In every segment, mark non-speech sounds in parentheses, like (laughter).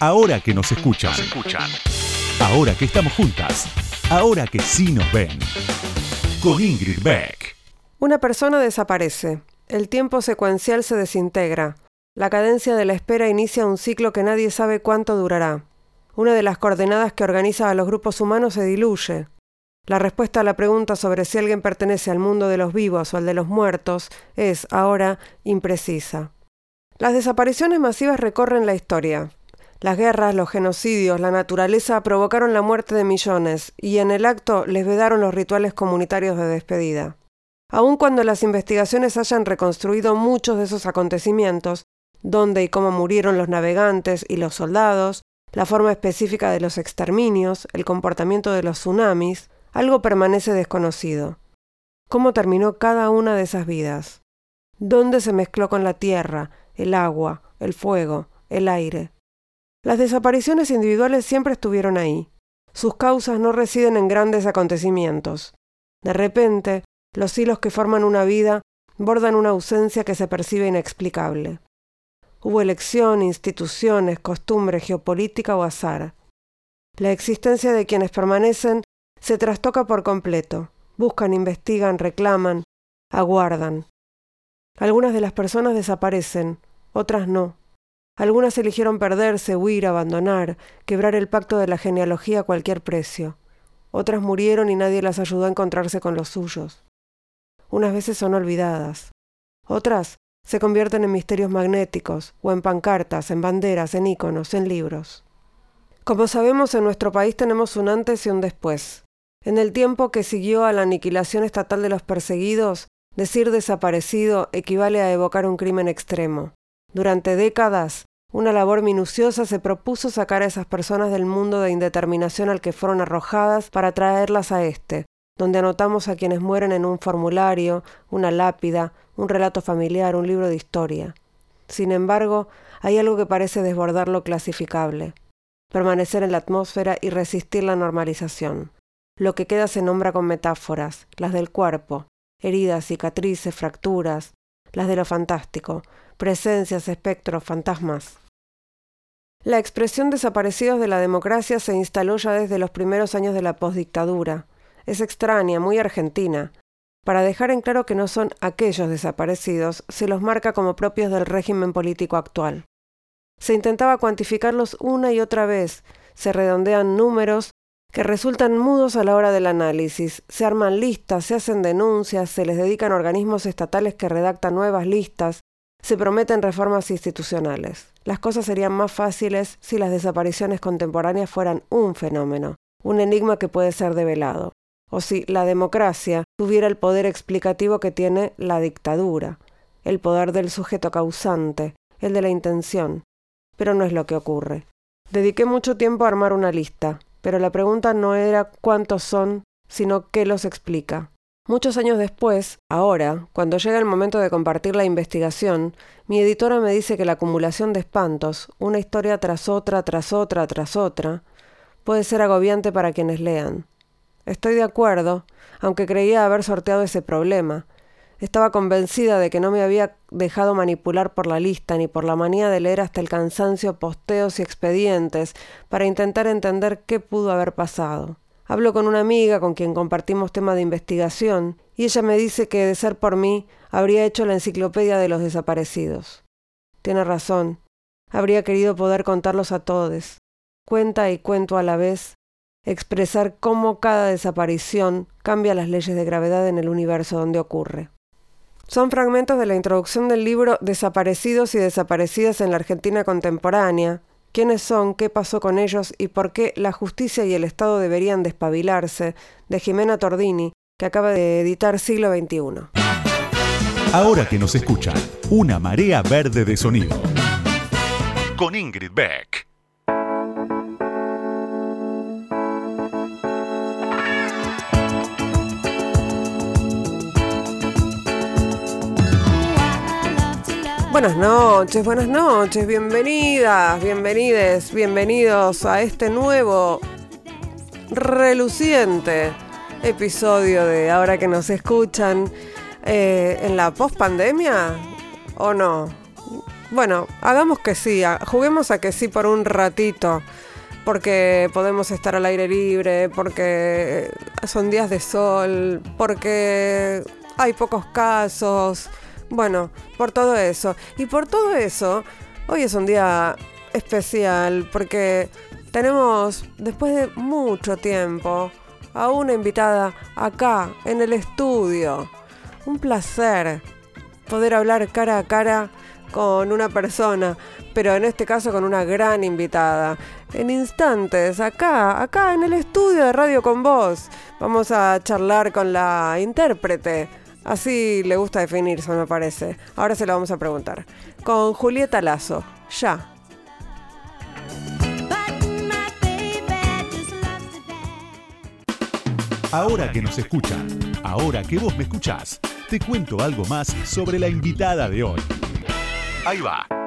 Ahora que nos escuchan. Ahora que estamos juntas. Ahora que sí nos ven. Con Ingrid Beck. Una persona desaparece. El tiempo secuencial se desintegra. La cadencia de la espera inicia un ciclo que nadie sabe cuánto durará. Una de las coordenadas que organiza a los grupos humanos se diluye. La respuesta a la pregunta sobre si alguien pertenece al mundo de los vivos o al de los muertos es, ahora, imprecisa. Las desapariciones masivas recorren la historia. Las guerras, los genocidios, la naturaleza provocaron la muerte de millones y en el acto les vedaron los rituales comunitarios de despedida. Aun cuando las investigaciones hayan reconstruido muchos de esos acontecimientos, dónde y cómo murieron los navegantes y los soldados, la forma específica de los exterminios, el comportamiento de los tsunamis, algo permanece desconocido. ¿Cómo terminó cada una de esas vidas? ¿Dónde se mezcló con la tierra, el agua, el fuego, el aire? Las desapariciones individuales siempre estuvieron ahí. Sus causas no residen en grandes acontecimientos. De repente, los hilos que forman una vida bordan una ausencia que se percibe inexplicable. Hubo elección, instituciones, costumbre, geopolítica o azar. La existencia de quienes permanecen se trastoca por completo. Buscan, investigan, reclaman, aguardan. Algunas de las personas desaparecen, otras no. Algunas eligieron perderse, huir, abandonar, quebrar el pacto de la genealogía a cualquier precio. Otras murieron y nadie las ayudó a encontrarse con los suyos. Unas veces son olvidadas. Otras se convierten en misterios magnéticos, o en pancartas, en banderas, en íconos, en libros. Como sabemos, en nuestro país tenemos un antes y un después. En el tiempo que siguió a la aniquilación estatal de los perseguidos, decir desaparecido equivale a evocar un crimen extremo. Durante décadas, una labor minuciosa se propuso sacar a esas personas del mundo de indeterminación al que fueron arrojadas para traerlas a este, donde anotamos a quienes mueren en un formulario, una lápida, un relato familiar, un libro de historia. Sin embargo, hay algo que parece desbordar lo clasificable, permanecer en la atmósfera y resistir la normalización. Lo que queda se nombra con metáforas, las del cuerpo, heridas, cicatrices, fracturas, las de lo fantástico, presencias, espectros, fantasmas. La expresión desaparecidos de la democracia se instaló ya desde los primeros años de la postdictadura. Es extraña, muy argentina. Para dejar en claro que no son aquellos desaparecidos, se los marca como propios del régimen político actual. Se intentaba cuantificarlos una y otra vez, se redondean números que resultan mudos a la hora del análisis. Se arman listas, se hacen denuncias, se les dedican organismos estatales que redactan nuevas listas, se prometen reformas institucionales. Las cosas serían más fáciles si las desapariciones contemporáneas fueran un fenómeno, un enigma que puede ser develado, o si la democracia tuviera el poder explicativo que tiene la dictadura, el poder del sujeto causante, el de la intención. Pero no es lo que ocurre. Dediqué mucho tiempo a armar una lista, pero la pregunta no era cuántos son, sino qué los explica. Muchos años después, ahora, cuando llega el momento de compartir la investigación, mi editora me dice que la acumulación de espantos, una historia tras otra, tras otra, tras otra, puede ser agobiante para quienes lean. Estoy de acuerdo, aunque creía haber sorteado ese problema, estaba convencida de que no me había dejado manipular por la lista ni por la manía de leer hasta el cansancio posteos y expedientes para intentar entender qué pudo haber pasado. Hablo con una amiga con quien compartimos tema de investigación y ella me dice que de ser por mí habría hecho la enciclopedia de los desaparecidos. Tiene razón. Habría querido poder contarlos a todos. Cuenta y cuento a la vez, expresar cómo cada desaparición cambia las leyes de gravedad en el universo donde ocurre. Son fragmentos de la introducción del libro Desaparecidos y desaparecidas en la Argentina contemporánea, quiénes son, qué pasó con ellos y por qué la justicia y el Estado deberían despabilarse, de Jimena Tordini, que acaba de editar Siglo XXI. Ahora que nos escuchan, una marea verde de sonido. Con Ingrid Beck. Buenas noches, buenas noches, bienvenidas, bienvenides, bienvenidos a este nuevo reluciente episodio de Ahora que nos escuchan eh, en la post-pandemia o no. Bueno, hagamos que sí, juguemos a que sí por un ratito, porque podemos estar al aire libre, porque son días de sol, porque hay pocos casos, bueno, por todo eso. Y por todo eso, hoy es un día especial, porque tenemos, después de mucho tiempo, a una invitada acá, en el estudio. Un placer poder hablar cara a cara con una persona, pero en este caso con una gran invitada. En instantes, acá, acá en el estudio de Radio con Voz, vamos a charlar con la intérprete. Así le gusta definirse, me parece. Ahora se lo vamos a preguntar. Con Julieta Lazo. Ya. Ahora que nos escuchan, ahora que vos me escuchás, te cuento algo más sobre la invitada de hoy. Ahí va.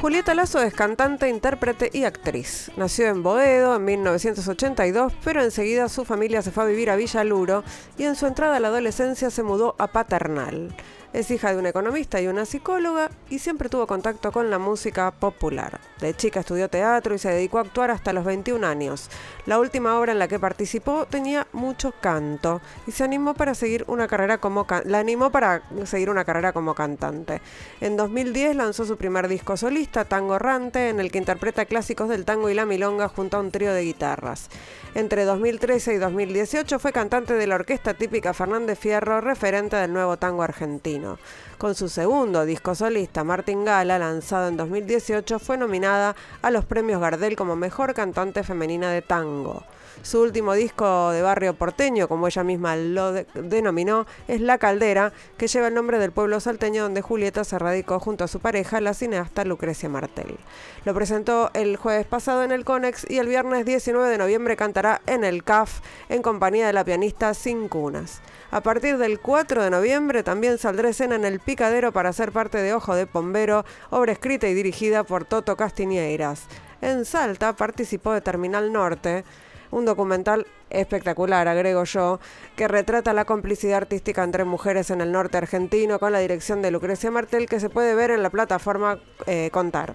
Julieta Lazo es cantante, intérprete y actriz. Nació en Boedo en 1982, pero enseguida su familia se fue a vivir a Villa Luro y en su entrada a la adolescencia se mudó a Paternal. Es hija de un economista y una psicóloga y siempre tuvo contacto con la música popular. De chica estudió teatro y se dedicó a actuar hasta los 21 años. La última obra en la que participó tenía mucho canto y se animó para seguir una carrera como la animó para seguir una carrera como cantante. En 2010 lanzó su primer disco solista, Tango Rante, en el que interpreta clásicos del tango y la milonga junto a un trío de guitarras. Entre 2013 y 2018 fue cantante de la orquesta típica Fernández Fierro, referente del nuevo tango argentino. Con su segundo disco solista, Martín Gala, lanzado en 2018, fue nominada a los premios Gardel como Mejor Cantante Femenina de Tango. Su último disco de barrio porteño, como ella misma lo denominó, es La Caldera, que lleva el nombre del pueblo salteño donde Julieta se radicó junto a su pareja, la cineasta Lucrecia Martel. Lo presentó el jueves pasado en el Conex y el viernes 19 de noviembre cantará en el CAF en compañía de la pianista Sin Cunas. A partir del 4 de noviembre también saldrá escena en El Picadero para ser parte de Ojo de Pombero, obra escrita y dirigida por Toto Castiñeiras. En Salta participó de Terminal Norte, un documental espectacular, agrego yo, que retrata la complicidad artística entre mujeres en el norte argentino con la dirección de Lucrecia Martel que se puede ver en la plataforma eh, Contar.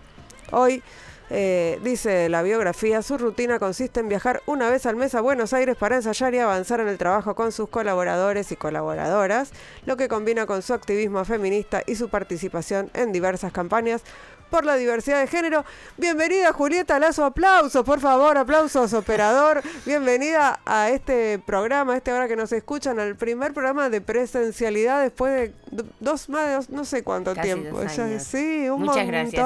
Hoy eh, dice la biografía, su rutina consiste en viajar una vez al mes a Buenos Aires para ensayar y avanzar en el trabajo con sus colaboradores y colaboradoras, lo que combina con su activismo feminista y su participación en diversas campañas por la diversidad de género. Bienvenida Julieta Lazo, aplausos, por favor, aplausos, operador. Bienvenida a este programa, a esta hora que nos escuchan, al primer programa de presencialidad después de dos más de no sé cuánto tiempo. sí, un Muchas gracias,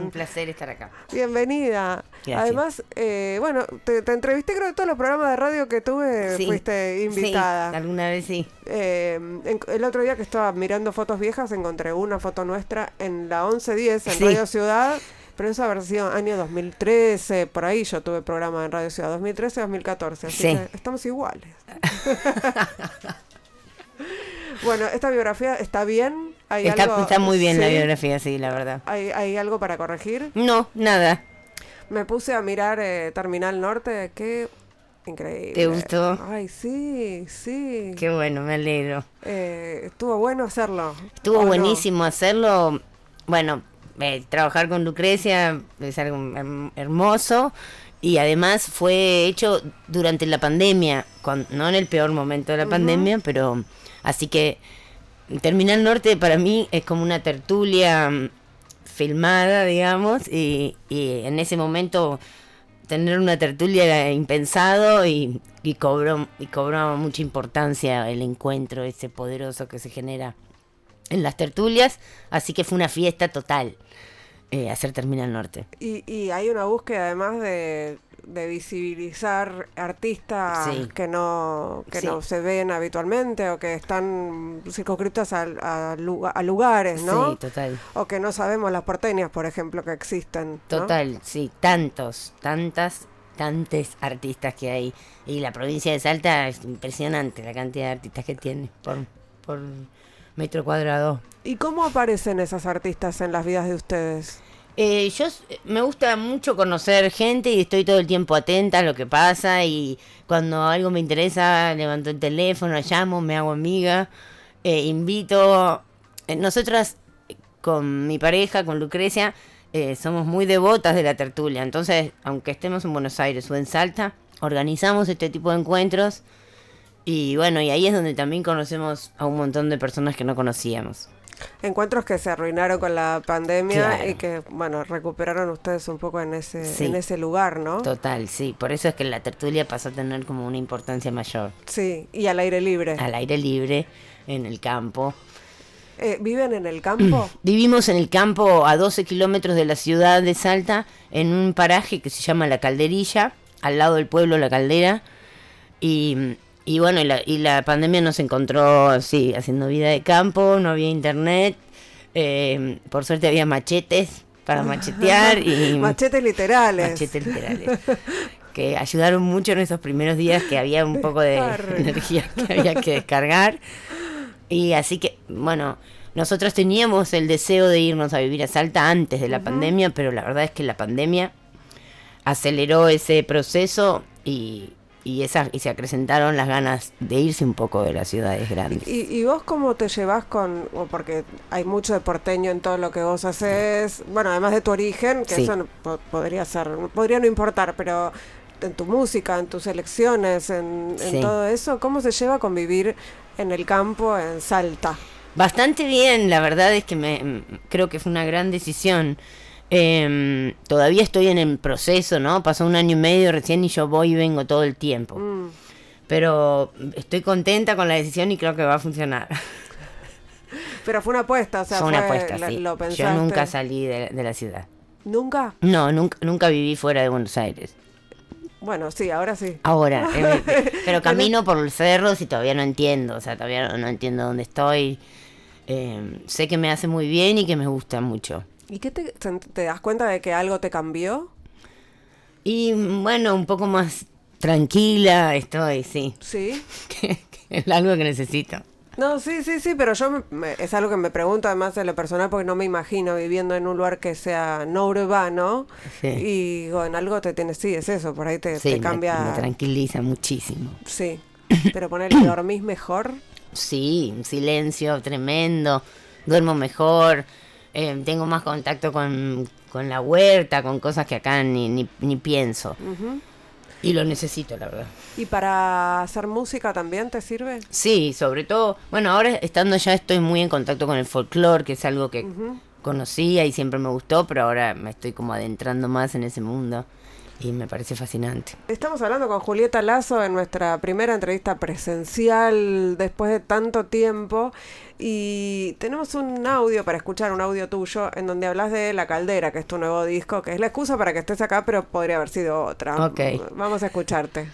un placer estar acá. Bienvenida. Además, eh, bueno, te, entrevisté creo que todos los programas de radio que tuve fuiste invitada. Sí, alguna vez sí. Eh, el otro día que estaba mirando fotos viejas encontré una foto nuestra en la 1110 en Radio Ciudad. Pero esa versión, año 2013, por ahí yo tuve programa en Radio Ciudad, 2013-2014, así que estamos iguales. (laughs) bueno, esta biografía está bien. ¿Hay está, está muy bien la biografía, sí, la verdad. ¿Hay, ¿Hay algo para corregir? No, nada. Me puse a mirar eh, Terminal Norte, qué increíble. ¿Te gustó? Ay, sí, sí. Qué bueno, me alegro. Eh, estuvo bueno hacerlo. Estuvo buenísimo hacerlo. Bueno, eh, trabajar con Lucrecia es algo hermoso y además fue hecho durante la pandemia, no en el peor momento de la pandemia, pero así que Terminal Norte para mí es como una tertulia filmada, digamos, y, en ese momento tener una tertulia era impensado y, y, cobró, y cobró mucha importancia el encuentro ese poderoso que se genera en las tertulias, así que fue una fiesta total eh, hacer Terminal Norte. Y, y hay una búsqueda además de, de visibilizar artistas que no que no se ven habitualmente o que están circunscritos a, a, lugares, ¿no? Sí, total. O que no sabemos las porteñas, por ejemplo, que existen. Total, sí, tantos, tantas, tantos artistas que hay. Y la provincia de Salta es impresionante la cantidad de artistas que tiene por, por metro cuadrado. ¿Y cómo aparecen esas artistas en las vidas de ustedes? Eh, yo me gusta mucho conocer gente y estoy todo el tiempo atenta a lo que pasa y cuando algo me interesa levanto el teléfono, llamo, me hago amiga, eh, invito. Eh, nosotras con mi pareja, con Lucrecia, somos muy devotas de la tertulia, entonces aunque estemos en Buenos Aires o en Salta, organizamos este tipo de encuentros y bueno, y ahí es donde también conocemos a un montón de personas que no conocíamos. Encuentros que se arruinaron con la pandemia y que, bueno, recuperaron ustedes un poco en ese, en ese lugar, ¿no? Total, sí. Por eso es que la tertulia pasó a tener como una importancia mayor. Sí, y al aire libre. Al aire libre, en el campo. Eh, ¿Viven en el campo? (clears throat) Vivimos en el campo a 12 kilómetros de la ciudad de Salta, en un paraje que se llama La Calderilla, al lado del pueblo La Caldera. Y y bueno, y la, y la pandemia nos encontró, sí, haciendo vida de campo, no había internet, eh, por suerte había machetes para (laughs) machetear y... machetes literales. Machetes literales. que ayudaron mucho en esos primeros días que había un poco de energía que había que descargar. Y así que, bueno, nosotros teníamos el deseo de irnos a vivir a Salta antes de la pandemia, pero la verdad es que la pandemia aceleró ese proceso y, y, esa, y se acrecentaron las ganas de irse un poco de las ciudades grandes. ¿Y, vos cómo te llevas con, porque hay mucho de porteño en todo lo que vos haces, bueno, además de tu origen, que eso podría ser, podría no importar, pero en tu música, en tus elecciones, en, en todo eso, ¿cómo se lleva convivir en el campo, en Salta? Bastante bien, la verdad es que me creo que fue una gran decisión. Eh, todavía estoy en el proceso, ¿no? Pasó un año y medio recién y yo voy y vengo todo el tiempo. Mm. Pero estoy contenta con la decisión y creo que va a funcionar. (laughs) Pero fue una apuesta, o sea, fue una apuesta, sí. Yo nunca salí de, la ciudad. ¿Nunca? No, nunca, nunca viví fuera de Buenos Aires. Bueno, sí, ahora sí. Ahora, (laughs) pero camino por los cerros y todavía no entiendo, o sea, todavía no, entiendo dónde estoy. Eh, sé que me hace muy bien y que me gusta mucho. ¿Y qué te, te das cuenta de que algo te cambió? Y bueno, un poco más tranquila estoy, sí. Sí. (laughs) que, es algo que necesito. No, sí, sí, sí, pero yo es algo que me pregunto además de lo personal porque no me imagino viviendo en un lugar que sea no urbano sí. y bueno, algo te tiene, sí, es eso, por ahí te, te cambia. Me, me, tranquiliza muchísimo. Sí, (coughs) pero ponerle, ¿dormís mejor? Sí, un silencio tremendo, duermo mejor, eh, tengo más contacto con, la huerta, con cosas que acá ni, ni, pienso. Y lo necesito, la verdad. ¿Y para hacer música también te sirve? Sí, sobre todo, bueno, ahora estando ya estoy muy en contacto con el folclore, que es algo que conocía y siempre me gustó, pero ahora me estoy como adentrando más en ese mundo y me parece fascinante. Estamos hablando con Julieta Lazo en nuestra primera entrevista presencial después de tanto tiempo y tenemos un audio para escuchar, un audio tuyo, en donde hablas de La Caldera, que es tu nuevo disco, que es la excusa para que estés acá, pero podría haber sido otra. Ok. Vamos a escucharte.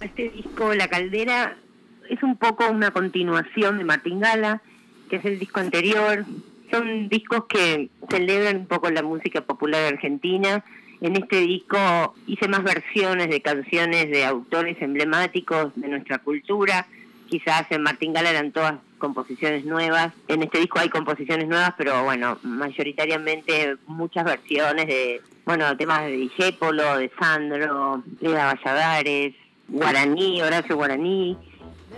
Este disco, La Caldera, es un poco una continuación de Martín Gala, que es el disco anterior. Son discos que celebran un poco la música popular argentina en este disco hice más versiones de canciones de autores emblemáticos de nuestra cultura. Quizás en Martín Gala eran todas composiciones nuevas. En este disco hay composiciones nuevas, pero bueno, mayoritariamente muchas versiones de, bueno, temas de Dijépolo, de Sandro, de Valladares, Guaraní, Horacio Guaraní.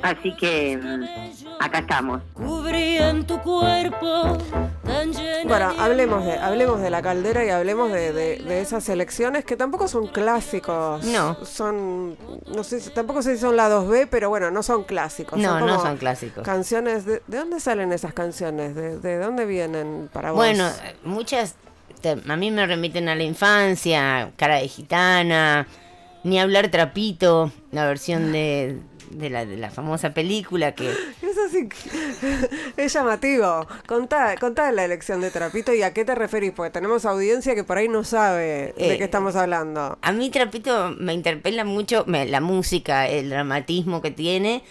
Así que mm, acá estamos. tu cuerpo bueno, hablemos de, hablemos de la caldera y hablemos de, esas elecciones que tampoco son clásicos. No. Son, no sé, tampoco sé si son la 2B, pero bueno, no son clásicos. No, no son clásicos. Canciones, de, dónde salen esas canciones? ¿De, dónde vienen para vos? Bueno, muchas a mí me remiten a la infancia, Cara de Gitana, ni hablar Trapito, la versión de de la, de la famosa película que... Eso sí, es llamativo. Contá, contá la elección de Trapito y a qué te referís, porque tenemos audiencia que por ahí no sabe de qué eh, estamos hablando. A mí Trapito me interpela mucho la música, el dramatismo que tiene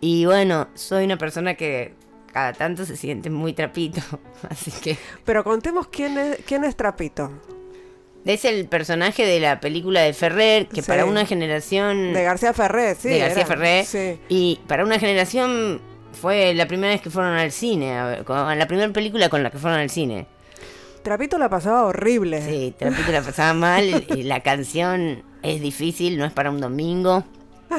y bueno, soy una persona que cada tanto se siente muy trapito, (laughs) así que... Pero contemos quién es, quién es Trapito. Es el personaje de la película de Ferrer, que para una generación... De García Ferrer, sí. De García Ferrer. Y para una generación fue la primera vez que fueron al cine, la primera película con la que fueron al cine. Trapito la pasaba horrible. Sí, Trapito la pasaba mal (laughs) y la canción es difícil, no es para un domingo. (laughs)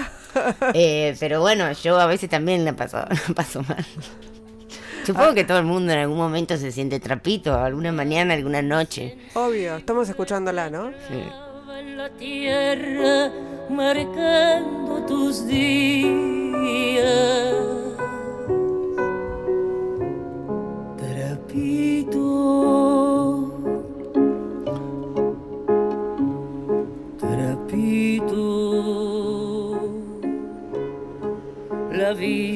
Eh, pero bueno, yo a veces también la paso, (laughs) la paso mal. Supongo que todo el mundo en algún momento se siente trapito, alguna mañana, alguna noche. Obvio, estamos escuchándola, ¿no? Sí. en la tierra marcando tus días. Trapito, trapito, la vida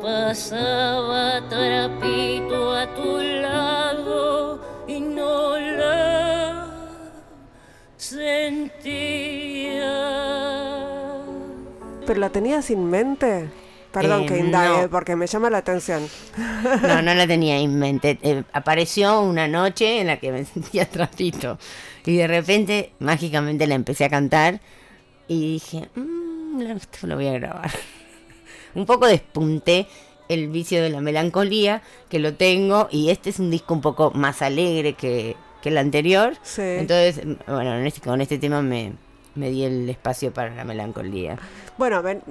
pasaba trapito a tu lado y no la sentía. ¿Pero la tenías en mente? Perdón Eh, que indague, no. porque me llama la atención. (laughs) No, no la tenía en mente. Eh, apareció una noche en la que me (laughs) sentía trapito. Y de repente, mágicamente, la empecé a cantar. Y dije, "Mm, esto lo voy a grabar. Un poco despunté el vicio de la melancolía, que lo tengo. Y este es un disco un poco más alegre que, que el anterior. Sí. Entonces, bueno, en este- con este tema me, me di el espacio para la melancolía. Bueno, ven,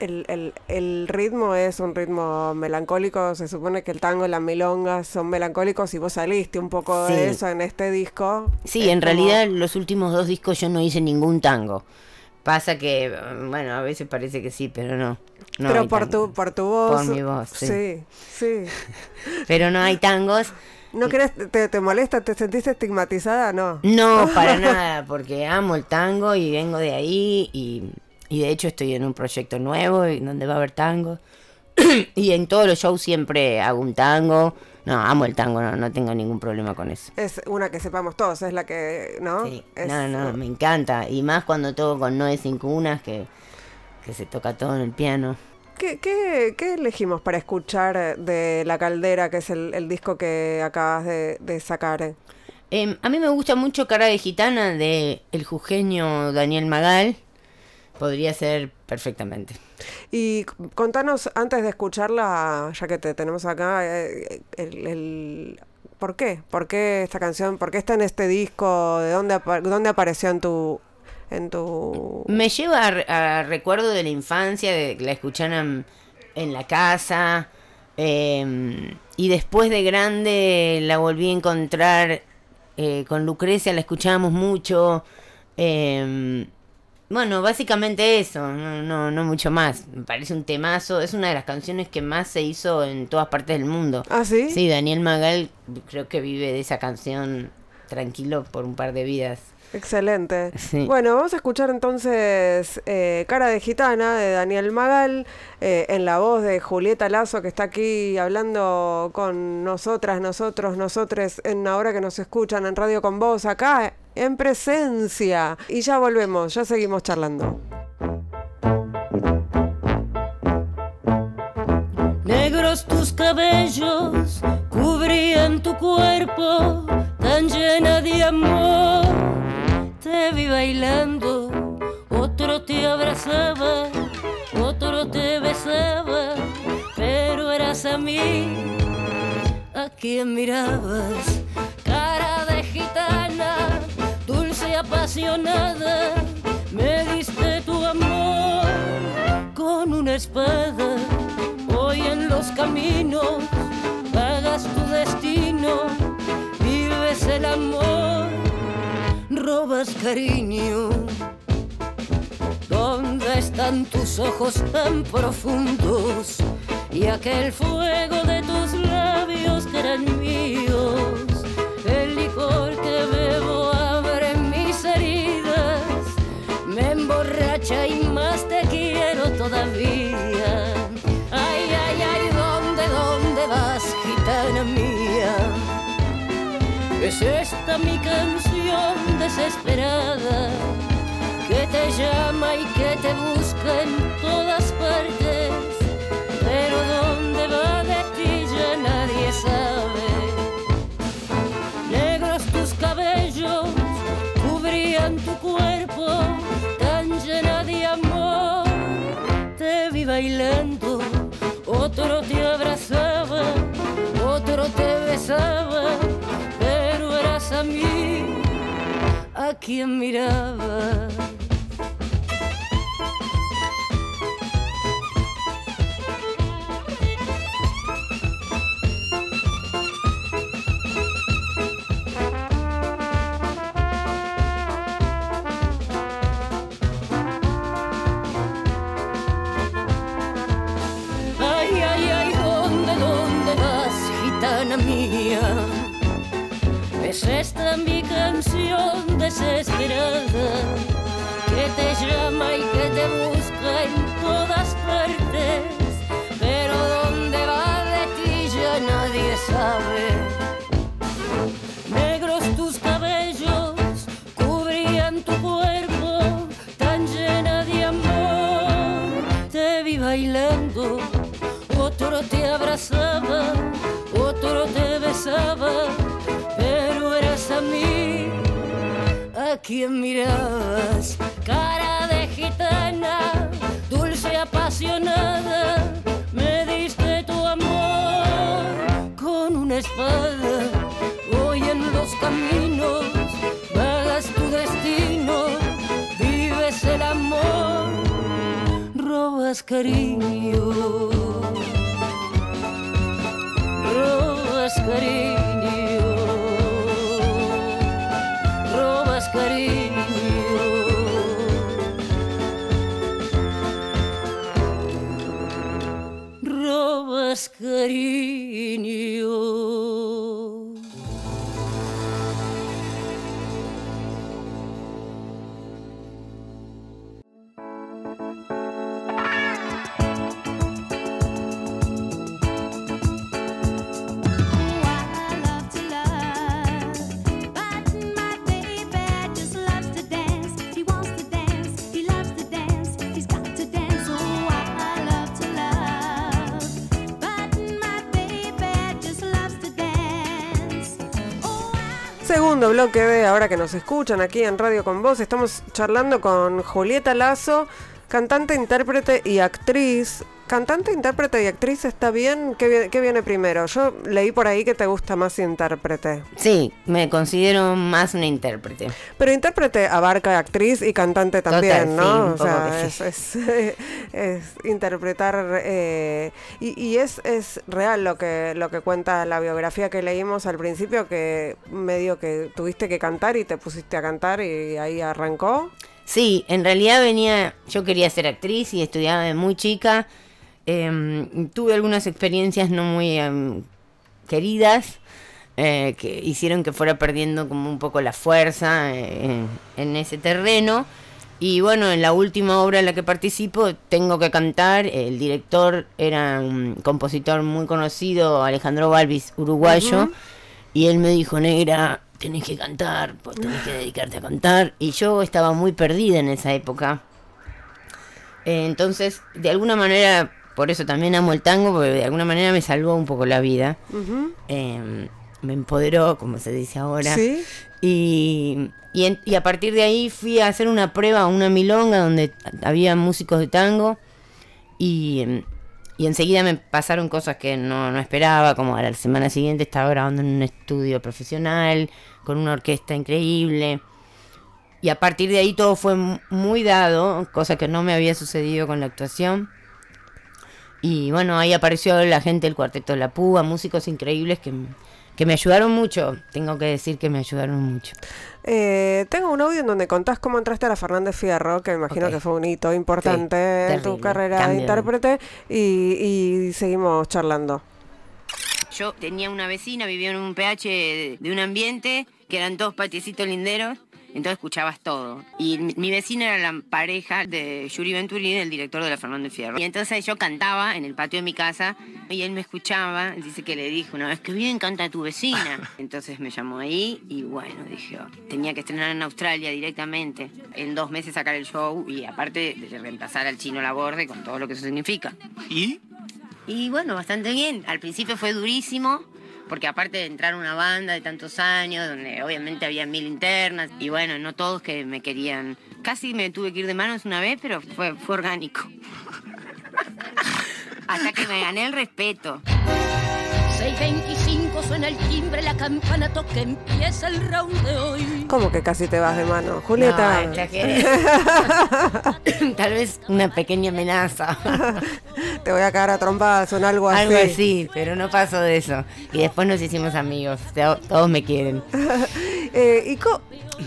el, el- el ritmo es un ritmo melancólico. Se supone que el tango y la milonga son melancólicos y vos saliste un poco Sí. de eso en este disco. Sí, Es en como- realidad los últimos dos discos yo no hice ningún tango. Pasa que, bueno, a veces parece que sí, pero no. no pero por tango. tu, por tu voz. Por mi voz, sí. Sí, sí. (laughs) Pero no hay tangos. ¿No querés, te, te molesta, te sentís estigmatizada? No. No, (laughs) para nada, porque amo el tango y vengo de ahí y, y de hecho estoy en un proyecto nuevo y donde va a haber tango. (clears throat) y en todos los shows siempre hago un tango. No, amo el tango, no, no tengo ningún problema con eso. Es una que sepamos todos, es la que, ¿no? Sí, Es- no, no, me encanta. Y más cuando toco con Noé Sin Cunas, que, que se toca todo en el piano. ¿Qué, qué, qué elegimos para escuchar de La Caldera, que es el, el disco que acabas de, de sacar? Em, a mí me gusta mucho Cara de Gitana de el jujeño Daniel Magal. Podría ser perfectamente. Y contanos, antes de escucharla, ya que te tenemos acá, eh, el, ¿por qué? ¿Por qué esta canción? ¿Por qué está en este disco? ¿De dónde, dónde apareció en tu... En tu... Me lleva a, a recuerdo de la infancia, de la escucharan en la casa. em, y después de grande la volví a encontrar eh, con Lucrecia, la escuchábamos mucho. em, bueno, básicamente eso, no, no, no mucho más. Me parece un temazo. Es una de las canciones que más se hizo en todas partes del mundo. ¿Ah, sí? Sí, Daniel Magal creo que vive de esa canción tranquilo por un par de vidas. Excelente. Sí. Bueno, vamos a escuchar entonces eh, Cara de Gitana de Daniel Magal, eh, en la voz de Julieta Lazo, que está aquí hablando con nosotras, nosotros, nosotres, en ahora que nos escuchan en Radio con Vos, acá en presencia. Y ya volvemos, ya seguimos charlando. Negros tus cabellos cubrían tu cuerpo tan llena de amor. Te vi bailando, otro te abrazaba, otro te besaba, pero eras a mí a quien mirabas. Cara de gitana, dulce y apasionada, me diste tu amor con una espada. Hoy en los caminos pagas tu destino, vives el amor, robas cariño. ¿Dónde están tus ojos tan profundos y aquel fuego de tus labios que eran míos? El licor que bebo abre mis heridas, me emborracha y más te quiero todavía. Ay, ay, ay, ¿dónde, dónde vas, gitana mía? Es esta mi canción desesperada que te llama y que te busca en todas partes, pero dónde va de ti ya nadie sabe. Negros tus cabellos cubrían tu cuerpo tan llena de amor. Te vi bailando, a quien miraba. A quien mirabas, cara de gitana, dulce apasionada, me diste tu amor con una espada. Hoy en los caminos vagas tu destino, vives el amor, robas cariño, robas cariño. 个驴 Bloque de ahora que nos escuchan aquí en Radio con Vos, estamos charlando con Julieta Lazo, cantante, intérprete y actriz Cantante, intérprete y actriz está bien. ¿Qué, viene primero? Yo leí por ahí que te gusta más intérprete. Sí, me considero más una intérprete. Pero intérprete abarca actriz y cantante también, ¿no? o sea, (laughs) es, interpretar. Eh, y, es, es real lo que, lo que cuenta la biografía que leímos al principio, que medio que tuviste que cantar y te pusiste a cantar y ahí arrancó. Sí, en realidad venía. Yo quería ser actriz y estudiaba de muy chica Em, tuve algunas experiencias no muy em, queridas eh, que hicieron que fuera perdiendo como un poco la fuerza eh, en ese terreno. Y bueno, en la última obra en la que participo tengo que cantar. El director era un compositor muy conocido, Alejandro Balvis, uruguayo. Y él me dijo, negra, tenés que cantar, pues tenés que dedicarte a cantar. Y yo estaba muy perdida en esa época. Eh, entonces, de alguna manera por eso también amo el tango, porque de alguna manera me salvó un poco la vida. Em, me empoderó, como se dice ahora. Y, y, a partir de ahí fui a hacer una prueba, una milonga, donde había músicos de tango. Y, em, y enseguida me pasaron cosas que no, no esperaba, como a la semana siguiente estaba grabando en un estudio profesional, con una orquesta increíble. Y a partir de ahí todo fue muy dado, cosa que no me había sucedido con la actuación. Y bueno, ahí apareció la gente del Cuarteto de la Púa, músicos increíbles que, me ayudaron mucho. Tengo que decir que me ayudaron mucho. Eh, tengo un audio en donde contás cómo entraste a la Fernández Fierro, que me imagino que fue un hito importante en tu carrera de intérprete, y, y seguimos charlando. Yo tenía una vecina, vivía en un PH de un ambiente que eran dos patiecitos linderos entonces escuchabas todo. Y mi, vecina era la pareja de Yuri Venturini, el director de la Fernández Fierro. Y entonces yo cantaba en el patio de mi casa y él me escuchaba. Dice que le dijo una vez que bien canta tu vecina. (laughs) Entonces me llamó ahí y bueno, dije, oh, tenía que estrenar en Australia directamente. En dos meses sacar el show y aparte de reemplazar al chino Laborde con todo lo que eso significa. ¿Y? Y bueno, bastante bien. Al principio fue durísimo porque aparte de entrar a una banda de tantos años, donde obviamente había mil internas, y bueno, no todos que me querían. Casi me tuve que ir de manos una vez, pero fue, fue orgánico. (laughs) Hasta que me gané el respeto. 6.25 suena el timbre, la campana toca, empieza el round de hoy. ¿Cómo que casi te vas de mano? Julieta. No. (laughs) (laughs) Tal vez una pequeña amenaza. Te voy a cagar a trompadas o algo así. Algo así, pero no pasó de eso. Y después nos hicimos amigos. to- Todos me quieren. (laughs) Eh, y co-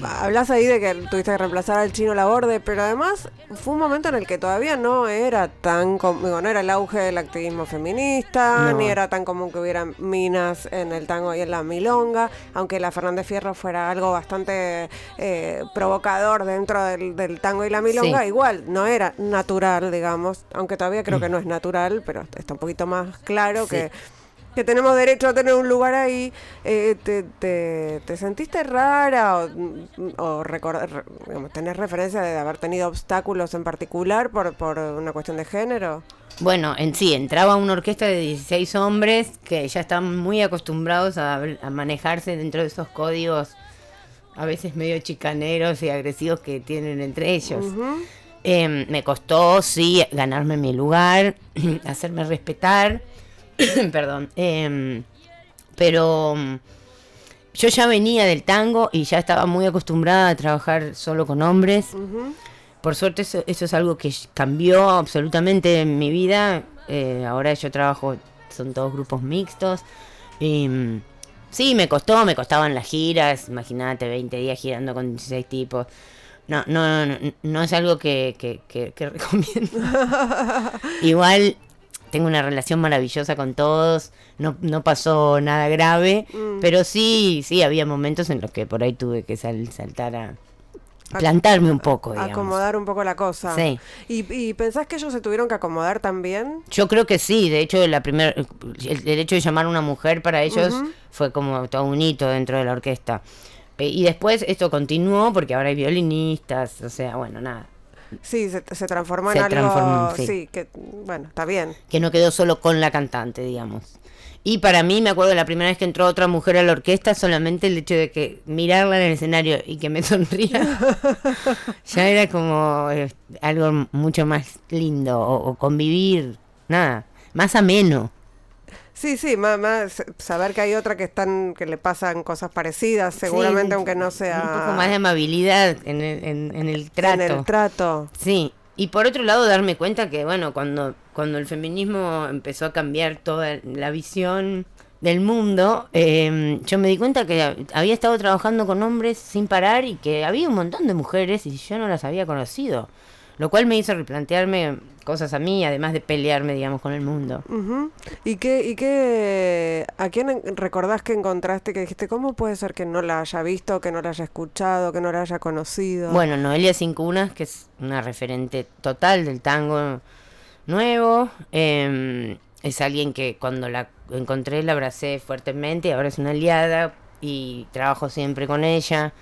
hablas ahí de que tuviste que reemplazar al chino Laborde, pero además fue un momento en el que todavía no era tan, digo, no era el auge del activismo feminista, No. ni era tan común que hubieran minas en el tango y en la milonga, aunque la Fernández Fierro fuera algo bastante eh, provocador dentro del, del tango y la milonga, Sí. igual no era natural, digamos, aunque todavía creo que no es natural, pero está un poquito más claro Sí. que que tenemos derecho a tener un lugar ahí, eh, te, te, te sentiste rara o, o recordar, digamos, tenés referencia de haber tenido obstáculos en particular por, por una cuestión de género? Bueno, en sí, entraba una orquesta de 16 hombres que ya estaban muy acostumbrados a, a manejarse dentro de esos códigos a veces medio chicaneros y agresivos que tienen entre ellos. Em, me costó, sí, ganarme mi lugar, (clears throat) hacerme respetar, (coughs) perdón, em, pero mm, yo ya venía del tango y ya estaba muy acostumbrada a trabajar solo con hombres. Por suerte eso, eso es algo que cambió absolutamente en mi vida. Eh, ahora yo trabajo, son todos grupos mixtos. Y mm, sí, me costó, me costaban las giras. Imagínate, 20 días girando con 16 tipos. No, no, no, no es algo que, que, que- que (laughs) recomiendo. (laughs) Igual tengo una relación maravillosa con todos. No, no pasó nada grave. Pero sí, sí, había momentos en los que por ahí tuve que sal- saltar a plantarme un poco. digamos. Acomodar un poco la cosa. Sí. ¿Y, ¿Y pensás que ellos se tuvieron que acomodar también? Yo creo que sí, de hecho la primer, el, el hecho de llamar a una mujer para ellos fue como todo un hito dentro de la orquesta. Eh, y después esto continuó porque ahora hay violinistas, o sea, bueno, nada, Sí, se, se transformó en Se algo... transformó, sí. sí. que bueno, está bien. que no quedó solo con la cantante, digamos. Y para mí, me acuerdo la primera vez que entró otra mujer a la orquesta, solamente el hecho de que mirarla en el escenario y que me (laughs) sonría, ya era como eh, algo mucho más lindo, o, o convivir, nada, más ameno. Sí, sí, más, más saber que hay otra que están que le pasan cosas parecidas, seguramente, Sí, aunque no sea... Un poco más de amabilidad en el, en- en el trato. En el trato. Sí, y por otro lado darme cuenta que, bueno, cuando, cuando el feminismo empezó a cambiar toda la visión del mundo, eh, yo me di cuenta que había estado trabajando con hombres sin parar y que había un montón de mujeres y yo no las había conocido. Lo cual me hizo replantearme cosas a mí, además de pelearme, digamos, con el mundo. ¿Y qué, y qué, a quién recordás que encontraste que dijiste, ¿cómo puede ser que no la haya visto, que no la haya escuchado, que no la haya conocido? Bueno, Noelia Cincunas, que es una referente total del tango nuevo, eh, es alguien que cuando la encontré la abracé fuertemente, ahora es una aliada y trabajo siempre con ella.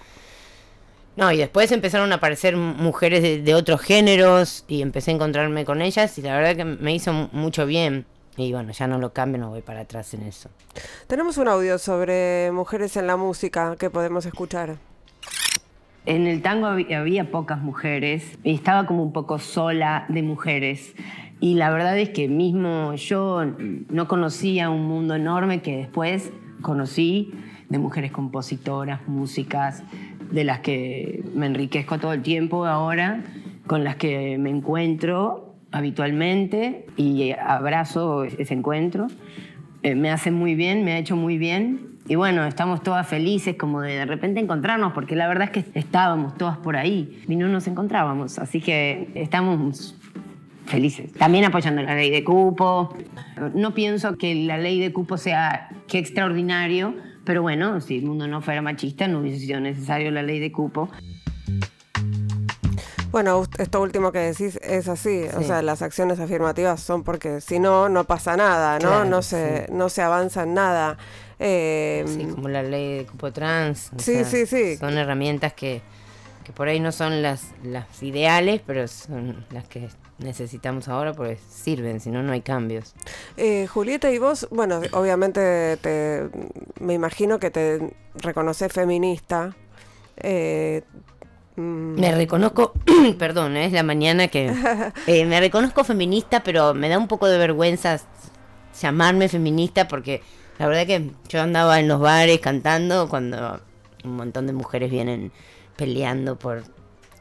No, y después empezaron a aparecer mujeres de, de otros géneros y empecé a encontrarme con ellas y la verdad que me hizo mu- mucho bien. Y bueno, ya no lo cambio, no voy para atrás en eso. Tenemos un audio sobre mujeres en la música que podemos escuchar. En el tango había, había pocas mujeres y estaba como un poco sola de mujeres. Y la verdad es que mismo yo no conocía un mundo enorme que después conocí de mujeres compositoras, músicas, de las que me enriquezco todo el tiempo ahora, con las que me encuentro habitualmente y abrazo ese encuentro. Eh, me hace muy bien, me ha hecho muy bien. Y bueno, estamos todas felices como de de repente encontrarnos, porque la verdad es que estábamos todas por ahí y no nos encontrábamos. Así que estamos felices. También apoyando la ley de cupo. No pienso que la ley de cupo sea que extraordinario, pero bueno, si el mundo no fuera machista, no hubiese sido necesario la ley de cupo. Bueno, esto último que decís es así, o Sí. sea, las acciones afirmativas son porque si no, no pasa nada, ¿no? Claro, no, se, no se avanza en nada. Eh, Sí, como la ley de cupo trans. Sí, sí, sí. Son herramientas que, que por ahí no son las, las ideales, pero son las que necesitamos ahora porque sirven, si no, no hay cambios. Eh, Julieta, y vos, bueno, obviamente te, me imagino que te reconoces feminista. Eh, mm, Me reconozco, (clears throat) perdón, ¿eh? es la mañana que... (laughs) eh, me reconozco feminista, pero me da un poco de vergüenza llamarme feminista porque La verdad que yo andaba en los bares cantando cuando un montón de mujeres vienen peleando por,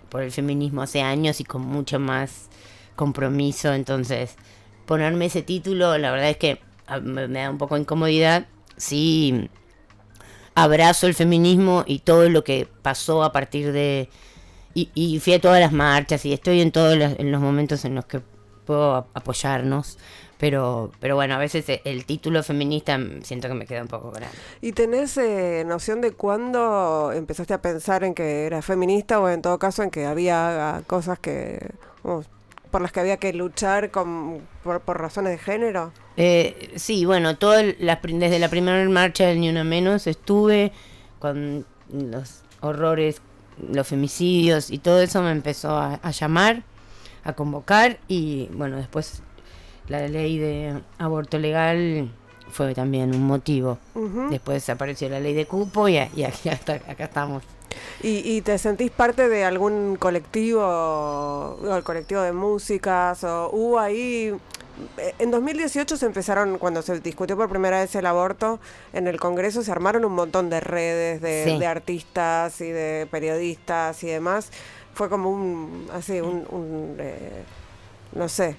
por el feminismo hace años y con mucho más compromiso. Entonces, ponerme ese título, la verdad es que ah, me, da un poco incomodidad. Sí, abrazo el feminismo y todo lo que pasó a partir de... Y, fui a todas las marchas y estoy en todos los, en los momentos en los que puedo ap- apoyarnos. Pero, pero bueno, a veces e- el título feminista mm, siento que me queda un poco grande. ¿Y tenés eh, noción de cuándo empezaste a pensar en que eras feminista o en todo caso en que había ah, cosas que por las que había que luchar con, por, por razones de género? Eh, sí, bueno, todo el- la desde la primera marcha del Ni Una Menos estuve con los horrores, los femicidios y todo eso me empezó a, a llamar, a convocar y bueno, después la ley de aborto legal fue también un motivo. Después apareció la ley de cupo y, y aquí (laughs) hasta, acá estamos. ¿Y, y te sentís parte de algún colectivo, o el colectivo de músicas? O hubo ahí... eh, En 2018 se empezaron, cuando se discutió por primera vez el aborto, en el Congreso se armaron un montón de redes de, Sí. de artistas y de periodistas y demás. Fue como un, así, un, un, eh, no sé,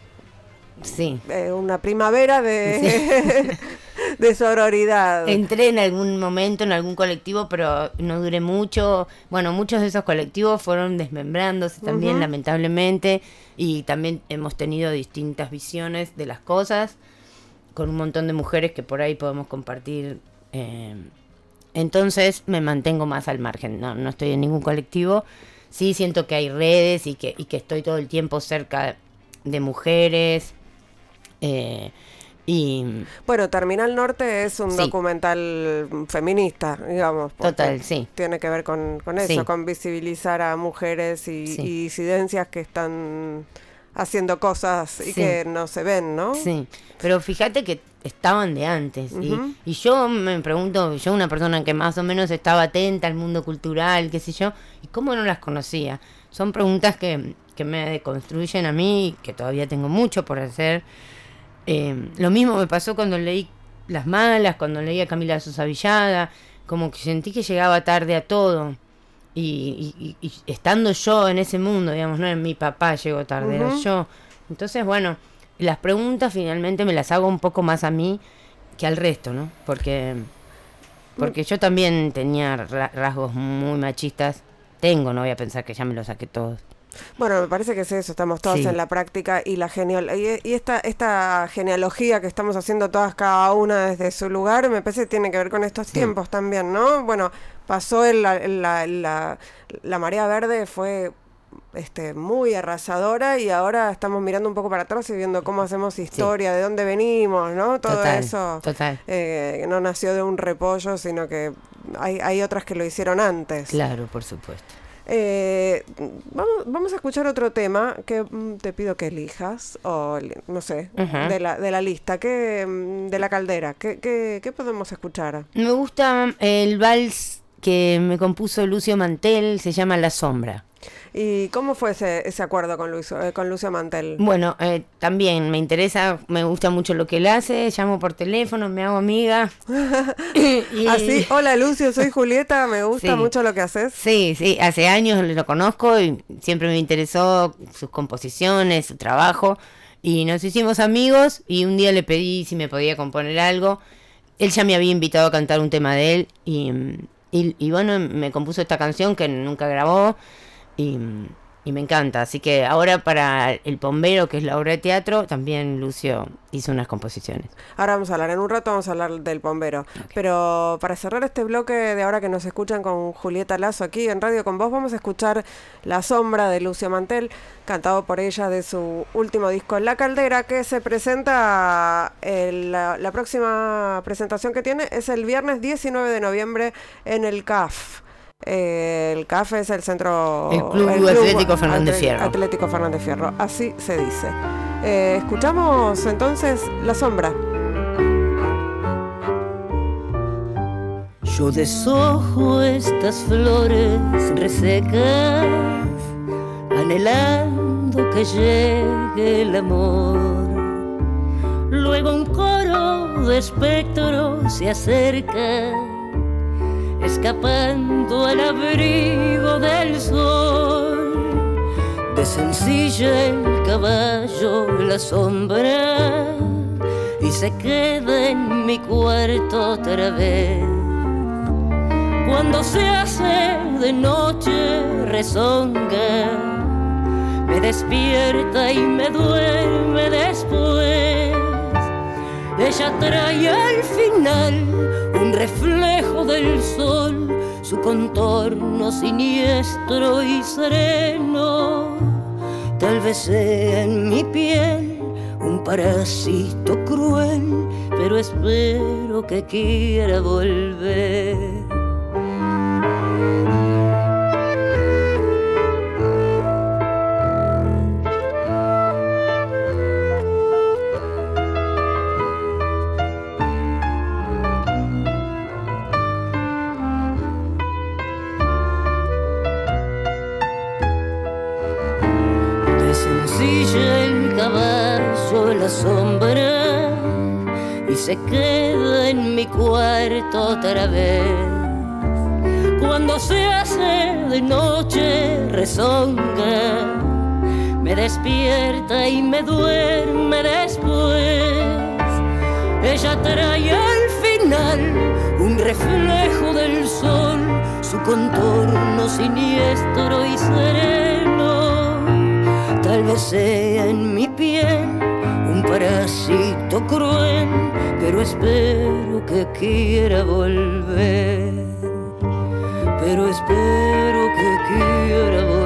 Sí. eh, una primavera de, (laughs) de sororidad. Entré en algún momento en algún colectivo, pero no duré mucho. Bueno, muchos de esos colectivos fueron desmembrándose también, lamentablemente. Y también hemos tenido distintas visiones de las cosas, con un montón de mujeres que por ahí podemos compartir. eh, entonces me mantengo más al margen, no, no estoy en ningún colectivo. Sí siento que hay redes y que, y que estoy todo el tiempo cerca de mujeres. Eh, y Bueno, Terminal Norte es un Sí. documental feminista, digamos. Total, sí. Tiene que ver con, con eso, Sí. con visibilizar a mujeres y, Sí. y disidencias que están haciendo cosas y que no se ven, ¿no? Sí, pero fíjate que estaban de antes. y- y, yo me pregunto, yo una persona que más o menos estaba atenta al mundo cultural, qué sé yo, ¿y cómo no las conocía? Son preguntas que, que me deconstruyen a mí, que todavía tengo mucho por hacer. Eh, lo mismo me pasó cuando leí Las Malas, cuando leí a Camila Sosa Villada, como que sentí que llegaba tarde a todo. Y, y- y- y estando yo en ese mundo, digamos, no en mi papá llegó tarde, era yo. Entonces, bueno, las preguntas finalmente me las hago un poco más a mí que al resto, ¿no? Porque, porque yo también tenía ra- rasgos muy machistas. Tengo, no voy a pensar que ya me los saqué todos. Bueno, me parece que es eso, estamos todas Sí. en la práctica y la genial y, y esta esta genealogía que estamos haciendo todas cada una desde su lugar, me parece que tiene que ver con estos tiempos también, ¿no? Bueno, pasó el- la, la, la, la marea verde fue este muy arrasadora y ahora estamos mirando un poco para atrás y viendo cómo hacemos historia, de dónde venimos, ¿no? Todo Total, eso total. eh, no nació de un repollo, sino que hay, hay otras que lo hicieron antes. Claro, por supuesto. Eh, vamos, vamos a escuchar otro tema que mm, te pido que elijas, o no sé, de, la, de la lista, que, mm, de la caldera. ¿Qué, qué, qué podemos escuchar? Me gusta el vals que me compuso Lucio Mantel, se llama La Sombra. ¿Y cómo fue ese, ese acuerdo con, Luis, eh, con Lucio Mantel? Bueno, eh, también me interesa, me gusta mucho lo que él hace, llamo por teléfono, me hago amiga. (laughs) Y- Así, hola Lucio, soy (laughs) Julieta, me gusta Sí. mucho lo que haces. Sí, sí, hace años lo conozco y siempre me interesó sus composiciones, su trabajo. Y nos hicimos amigos y un día le pedí si me podía componer algo. Él ya me había invitado a cantar un tema de él y, y, y bueno, me compuso esta canción que nunca grabó y, y me encanta. Así que ahora para El Pombero, que es la obra de teatro, también Lucio hizo unas composiciones. Ahora vamos a hablar, en un rato vamos a hablar del bombero. Pero para cerrar este bloque de ahora que nos escuchan con Julieta Lazo aquí en Radio con Vos, vamos a escuchar La Sombra de Lucio Mantel, cantado por ella de su último disco La Caldera, que se presenta, el- la, la próxima presentación que tiene es el viernes 19 de noviembre en el CAF. Eh, el CAF es el centro... El Club Atlético Fernández Fierro. Atlético Fernández Fierro, así se dice. Eh, escuchamos entonces La Sombra. Yo deshojo estas flores resecas, anhelando que llegue el amor. Luego un coro de espectros se acerca, escapando al abrigo del sol. De sencilla el caballo la sombra y se queda en mi cuarto otra vez. Cuando se hace de noche rezonga me despierta y me duerme después. Ella trae al final un reflejo del sol, su contorno siniestro y sereno. Tal vez sea en mi piel un parásito cruel, pero espero que quiera volver. Sombra y se queda en mi cuarto otra vez. Cuando se hace de noche rezonga, me despierta y me duerme después. Ella trae al final un reflejo del sol, su contorno siniestro y sereno. Tal vez sea en mi piel parásito cruel, pero espero que quiera volver. Pero espero que quiera volver.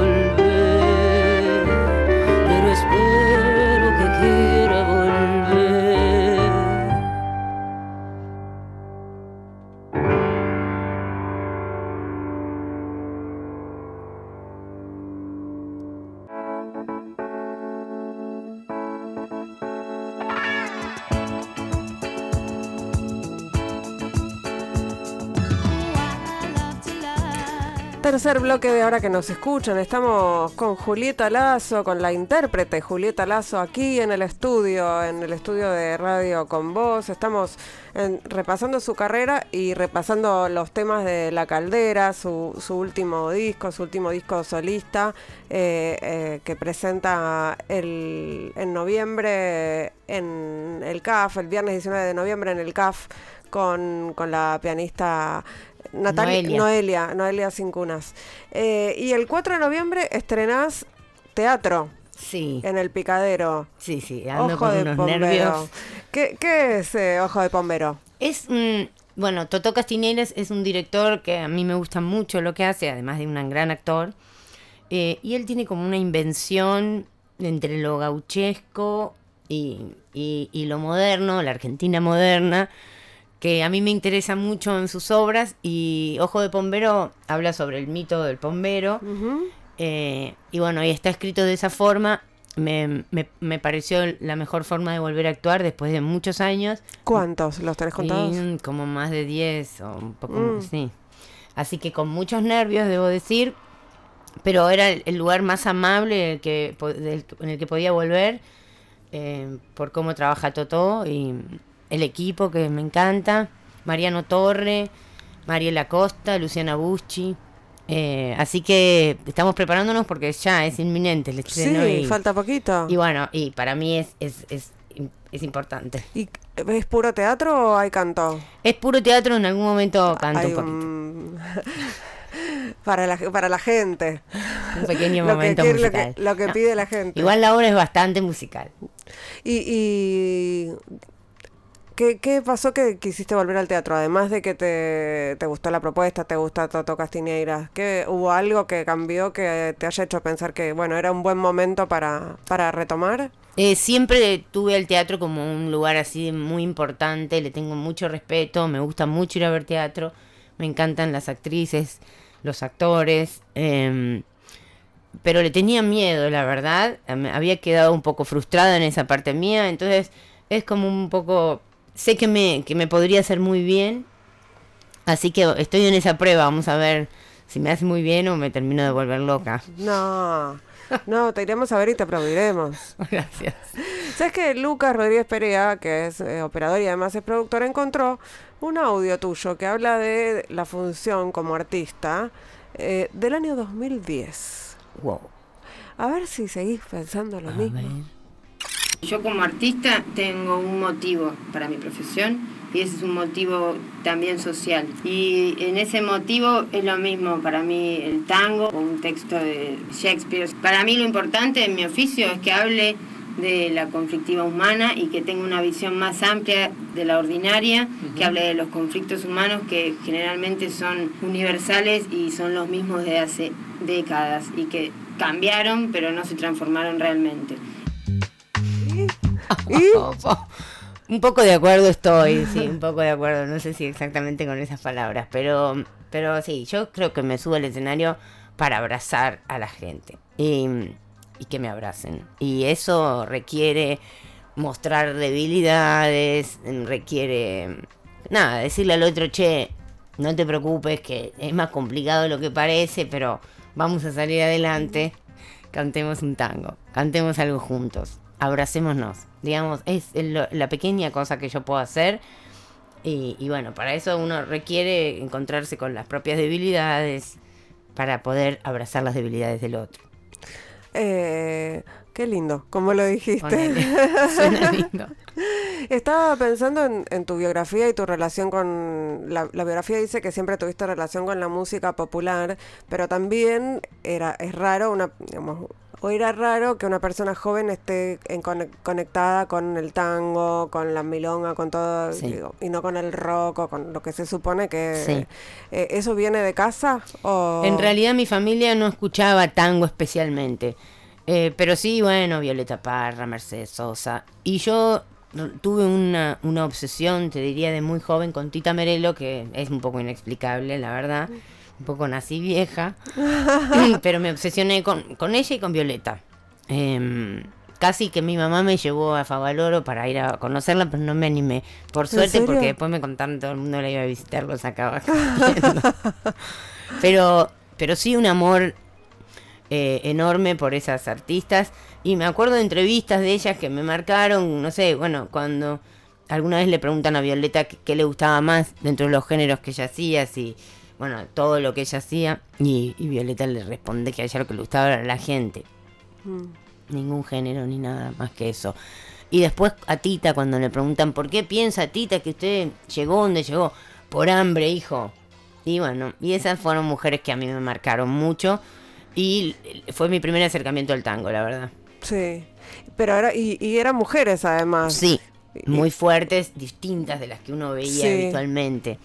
Tercer bloque de ahora que nos escuchan. Estamos con Julieta Lazo, con la intérprete Julieta Lazo aquí en el estudio, en el estudio de Radio con Voz. Estamos en- repasando su carrera y repasando los temas de La Caldera, su, su último disco, su último disco solista eh, eh, que presenta el, en noviembre en el CAF, el viernes 19 de noviembre en el CAF con, con la pianista Natalia, Noelia. Noelia, Noelia Cincunas. Eh, y el 4 de noviembre estrenás teatro Sí, en el Picadero. sí, sí, ando Ojo con de unos Pombero. nervios. ¿Qué, qué es eh, Ojo de Pombero? Es un. Bueno, Toto Castiñeiras es un director que a mí me gusta mucho lo que hace, además de un gran actor. Eh, y él tiene como una invención entre lo gauchesco y, y- y lo moderno, la Argentina moderna, que a mí me interesa mucho en sus obras. Y Ojo de Pombero habla sobre el mito del pombero. Eh, y bueno, y está escrito de esa forma. Me, me- me pareció la mejor forma de volver a actuar después de muchos años. ¿Cuántos? ¿Los tenés contados? Y, como más de 10 o un poco Mm. más, sí. Así que con muchos nervios, debo decir, pero era el, el lugar más amable que, del- en el que podía volver eh, por cómo trabaja Totó y el equipo que me encanta, Mariano Torre, Mariela Costa, Luciana Buschi. eh, así que estamos preparándonos porque ya es inminente el Sí, estreno. y, falta poquito. y bueno, y para mí es, es, es, es importante. ¿Y es puro teatro o hay canto? Es puro teatro, en algún momento canto Hay un poquito. un- (laughs) para, la, para la gente. Un pequeño Lo que momento quiere- lo musical. que- lo que No, pide la gente. Igual la obra es bastante musical. ¿Y, y ¿qué, qué pasó que quisiste volver al teatro? Además de que te, te gustó la propuesta, te gusta Toto Castiñeiras, ¿qué, ¿hubo algo que cambió que te haya hecho pensar que bueno era un buen momento para, para retomar? Eh, siempre tuve el teatro como un lugar así muy importante, le tengo mucho respeto, me gusta mucho ir a ver teatro, me encantan las actrices, los actores, em, pero le tenía miedo, la verdad, había quedado un poco frustrada en esa parte mía, entonces es como un poco, sé que me, que me podría hacer muy bien, así que estoy en esa prueba, vamos a ver si me hace muy bien o me termino de volver loca. No, no, te iremos a ver y te aplaudiremos. (laughs) Gracias. ¿Sabes que Lucas Rodríguez Perea, que es eh, operador y además es productor, encontró un audio tuyo que habla de la función como artista eh, del año 2010? Wow. A ver si seguís pensando lo mismo. Yo como artista tengo un motivo para mi profesión y ese es un motivo también social. Y en ese motivo es lo mismo para mí el tango o un texto de Shakespeare. Para mí lo importante en mi oficio es que hable de la conflictiva humana y que tenga una visión más amplia de la ordinaria, que hable de los conflictos humanos que generalmente son universales y son los mismos de hace décadas y que cambiaron pero no se transformaron realmente. (laughs) Un poco de acuerdo estoy, sí, un poco de acuerdo. No sé si exactamente con esas palabras, pero, pero sí, yo creo que me subo al escenario para abrazar a la gente y, y que me abracen. Y eso requiere mostrar debilidades, requiere, nada, decirle al otro, che, no te preocupes, que es más complicado de lo que parece, pero vamos a salir adelante. Cantemos un tango, cantemos algo juntos abracémonos. Digamos, es la pequeña cosa que yo puedo hacer. Y, y, bueno, para eso uno requiere encontrarse con las propias debilidades para poder abrazar las debilidades del otro. Eh, qué lindo, como lo dijiste. (laughs) Suena lindo. (laughs) Estaba pensando en, tu biografía y tu relación con... La, la, biografía dice que siempre tuviste relación con la música popular, pero también era es raro una, digamos, o era raro que una persona joven esté en conectada con el tango, con la milonga, con todo, y no con el rock o con lo que se supone que... Eh, ¿Eso viene de casa? O... En realidad mi familia no escuchaba tango especialmente. Eh, pero sí, bueno, Violeta Parra, Mercedes Sosa. Y yo tuve una, una obsesión, te diría, de muy joven con Tita Merelo, que es un poco inexplicable, la verdad un poco nací vieja, (laughs) pero me obsesioné con, ella y con Violeta. Em, casi que mi mamá me llevó a Favaloro para ir a conocerla, pero no me animé. Por suerte, porque después me contaron todo el mundo la iba a visitar, los sacaba. (laughs) pero, pero sí un amor eh, enorme por esas artistas. Y me acuerdo de entrevistas de ellas que me marcaron, no sé, bueno, cuando alguna vez le preguntan a Violeta qué, le gustaba más dentro de los géneros que ella hacía, si bueno, todo lo que ella hacía. Y, Violeta le responde que a ella lo que le gustaba era la gente. Mm. Ningún género ni nada más que eso. Y después a Tita, cuando le preguntan, ¿por qué piensa Tita que usted llegó donde llegó? Por hambre, hijo. Y bueno, y esas fueron mujeres que a mí me marcaron mucho. Y fue mi primer acercamiento al tango, la verdad. Sí. Pero ahora, y, eran mujeres además. Sí, muy fuertes, distintas de las que uno veía habitualmente.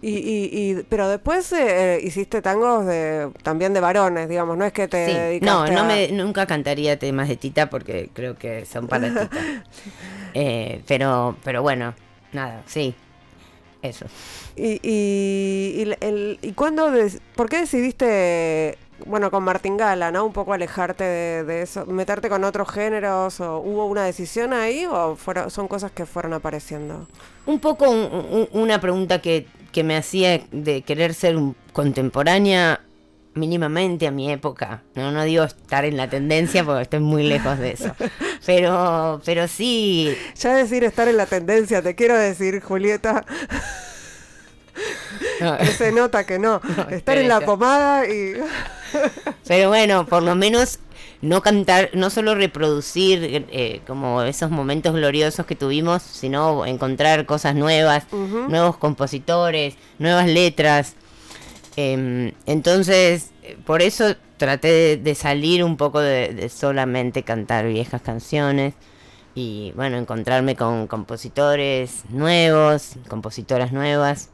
Y, y, pero después eh, hiciste tangos de, también de varones, digamos, no es que te dedicaste No, no me, nunca cantaría temas de Tita porque creo que son para Tita. (laughs) eh, pero, pero bueno, nada, sí, eso. ¿Y, y, el, y cuándo, por qué decidiste, bueno, con Martingala, ¿no? Un poco alejarte de, eso, meterte con otros géneros, o hubo una decisión ahí o fueron, son cosas que fueron apareciendo? Un poco una pregunta que que me hacía de querer ser un contemporánea mínimamente a mi época. No, no digo estar en la tendencia porque estoy muy lejos de eso. (laughs) Pero, pero sí. Ya decir estar en la tendencia, te quiero decir, Julieta. se nota que no. (laughs) estar en la pomada y. (laughs) pero bueno, por lo menos no cantar, no solo reproducir eh, como esos momentos gloriosos que tuvimos, sino encontrar cosas nuevas, nuevos compositores, nuevas letras. Em, entonces, por eso traté de, salir un poco de, solamente cantar viejas canciones y bueno, encontrarme con compositores nuevos, compositoras nuevas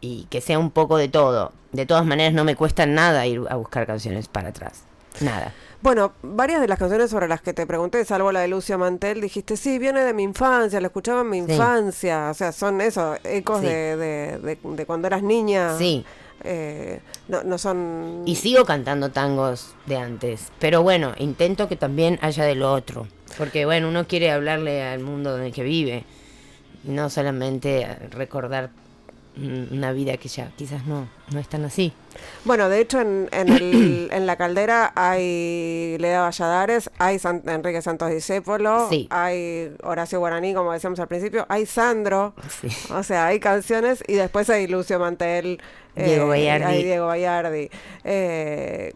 y que sea un poco de todo. De todas maneras, no me cuesta nada ir a buscar canciones para atrás. Nada. Bueno, varias de las canciones sobre las que te pregunté, salvo la de Lucia Mantel, dijiste, sí, viene de mi infancia, lo escuchaba en mi infancia. O sea, son eso, ecos de, de, de, cuando eras niña. Sí. Eh, no, no son... Y sigo cantando tangos de antes, pero bueno, intento que también haya de lo otro. Porque bueno, uno quiere hablarle al mundo en el que vive, no solamente recordar una vida que ya quizás no, no es tan así. Bueno, de hecho en, en, el, (coughs) en la caldera hay Leda Valladares, hay Enrique Santos Discépolo, hay Horacio Guaraní, como decíamos al principio, hay Sandro, o sea, hay canciones y después hay Lucio Mantel, Diego eh, Hay Diego Bayardi. Eh,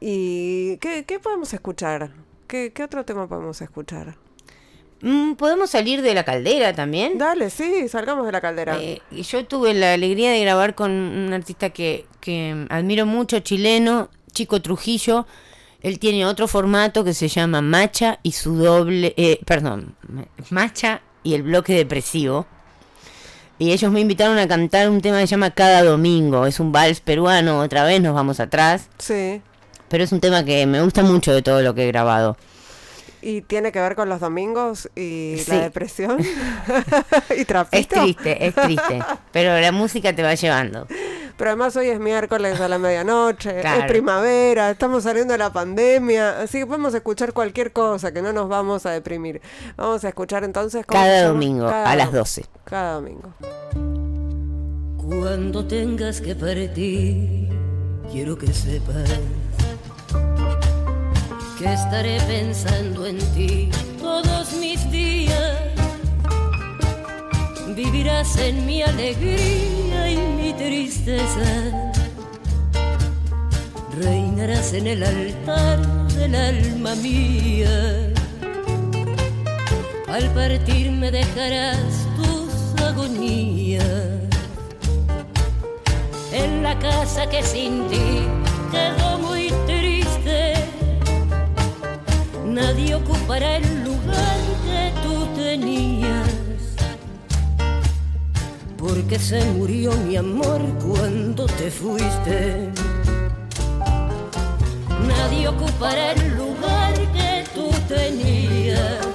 ¿Y qué, qué podemos escuchar? ¿Qué, ¿Qué otro tema podemos escuchar? Mm, ¿Podemos salir de la caldera también? Dale, sí, salgamos de la caldera. Eh, yo tuve la alegría de grabar con un artista que, que admiro mucho, chileno, Chico Trujillo. Él tiene otro formato que se llama Macha y su doble, eh, perdón, Macha y el bloque depresivo. Y ellos me invitaron a cantar un tema que se llama Cada Domingo. Es un vals peruano, otra vez nos vamos atrás. Sí. Pero es un tema que me gusta mucho de todo lo que he grabado. ¿Y tiene que ver con los domingos y la depresión? (laughs) ¿Y trapito? Es triste, es triste. pero la música te va llevando. Pero además hoy es miércoles a la medianoche, es primavera, estamos saliendo de la pandemia, así que podemos escuchar cualquier cosa, que no nos vamos a deprimir. Vamos a escuchar entonces... Cada domingo, a las 12. Cada domingo. Cuando tengas que partir, quiero que sepas que estaré pensando en ti todos mis días. Vivirás en mi alegría y mi tristeza. Reinarás en el altar del alma mía. Al partir me dejarás tus agonías. En la casa que sin ti quedó nadie ocupará el lugar que tú tenías. Porque se murió mi amor cuando te fuiste. Nadie ocupará el lugar que tú tenías.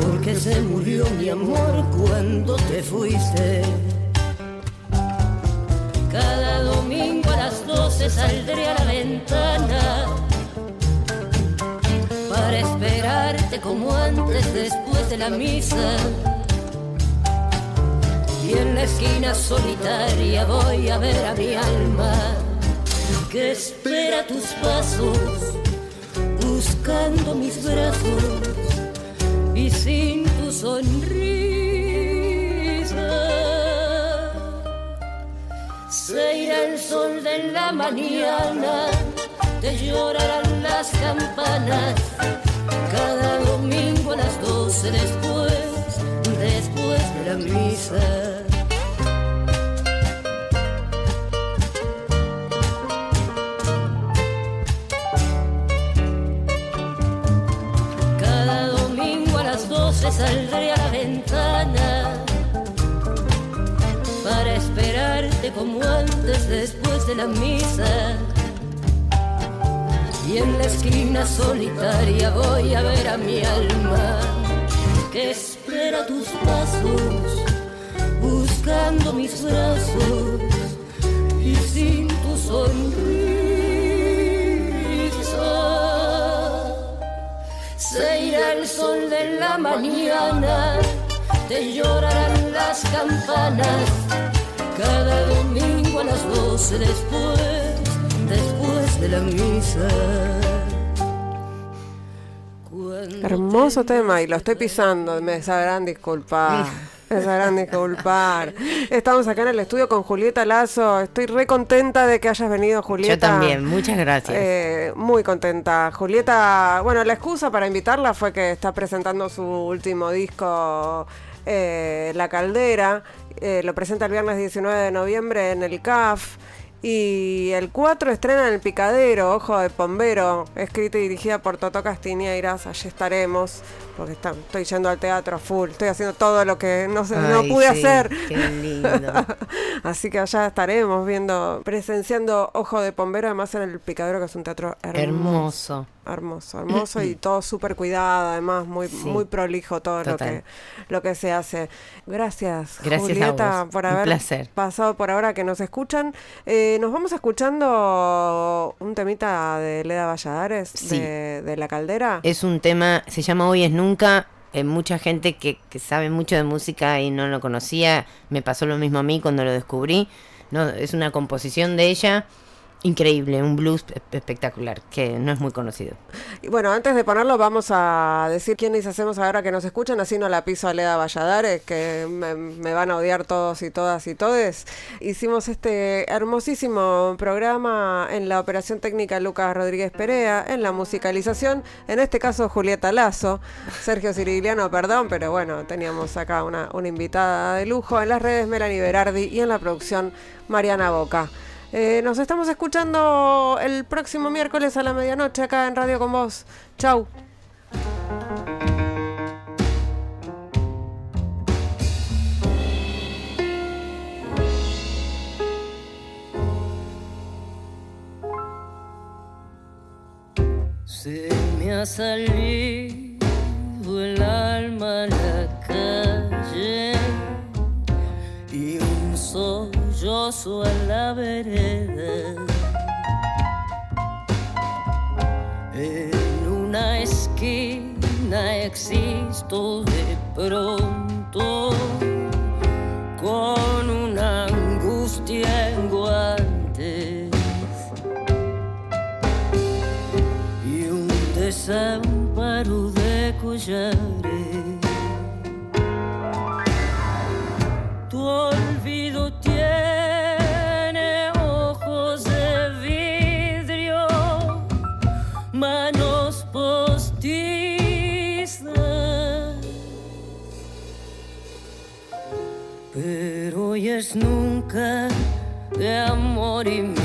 Porque se murió mi amor cuando te fuiste. Cada domingo a las doce saldré a la ventana esperarte como antes después de la misa. Y en la esquina solitaria voy a ver a mi alma que espera tus pasos, buscando mis brazos y sin tu sonrisa. Se irá el sol de la mañana te llorarán las campanas cada domingo a las doce después, después de la misa. Cada domingo a las doce saldré a la ventana para esperarte como antes después de la misa y en la esquina solitaria voy a ver a mi alma que espera tus pasos, buscando mis brazos y sin tu sonrisa. Se irá el sol de la mañana, te llorarán las campanas, cada domingo a las doce después después de la misa. Hermoso tema y lo estoy pisando, me sabrán disculpar. Me sabrán disculpar. Estamos acá en el estudio con Julieta Lazo. Estoy re contenta de que hayas venido, Julieta. Yo también, muchas gracias. Eh, muy contenta. Julieta, bueno, la excusa para invitarla fue que está presentando su último disco, eh, La Caldera. Eh, lo presenta el viernes 19 de noviembre en el CAF. Y el 4 estrena en El Picadero, Ojo de Pombero, escrita y dirigida por Toto Irás, allí estaremos porque estoy yendo al teatro full, estoy haciendo todo lo que no, no pude hacer. Qué lindo. (laughs) Así que allá estaremos viendo, presenciando Ojo de Pombero, además en el Picadero, que es un teatro hermoso. Hermoso, hermoso, y (clears throat) todo súper cuidado, además muy muy prolijo todo lo que lo que se hace. Gracias, Julieta, por haber pasado por ahora que nos escuchan. Eh, nos vamos escuchando un temita de Leda Valladares de, de La Caldera. Es un tema, se llama Hoy es Nunca eh, mucha gente que, que, sabe mucho de música y no lo conocía. Me pasó lo mismo a mí cuando lo descubrí. No, es una composición de ella increíble, un blues espectacular, que no es muy conocido. Y bueno, antes de ponerlo, vamos a decir quiénes hacemos ahora que nos escuchan, así no la piso a Leda Valladares, que me, van a odiar todos y todas y todes. Hicimos este hermosísimo programa en la operación técnica Lucas Rodríguez Perea, en la musicalización, en este caso Julieta Lazo, Sergio Cirigliano, perdón, pero bueno, teníamos acá una, una invitada de lujo, en las redes Melanie Berardi y en la producción Mariana Boca. Eh, nos estamos escuchando el próximo miércoles a la medianoche acá en Radio con Vos. Chau. Se me ha salido el alma la yo a la vereda. En una esquina existo de pronto con una angustia en guantes y un desamparo de collares. Amor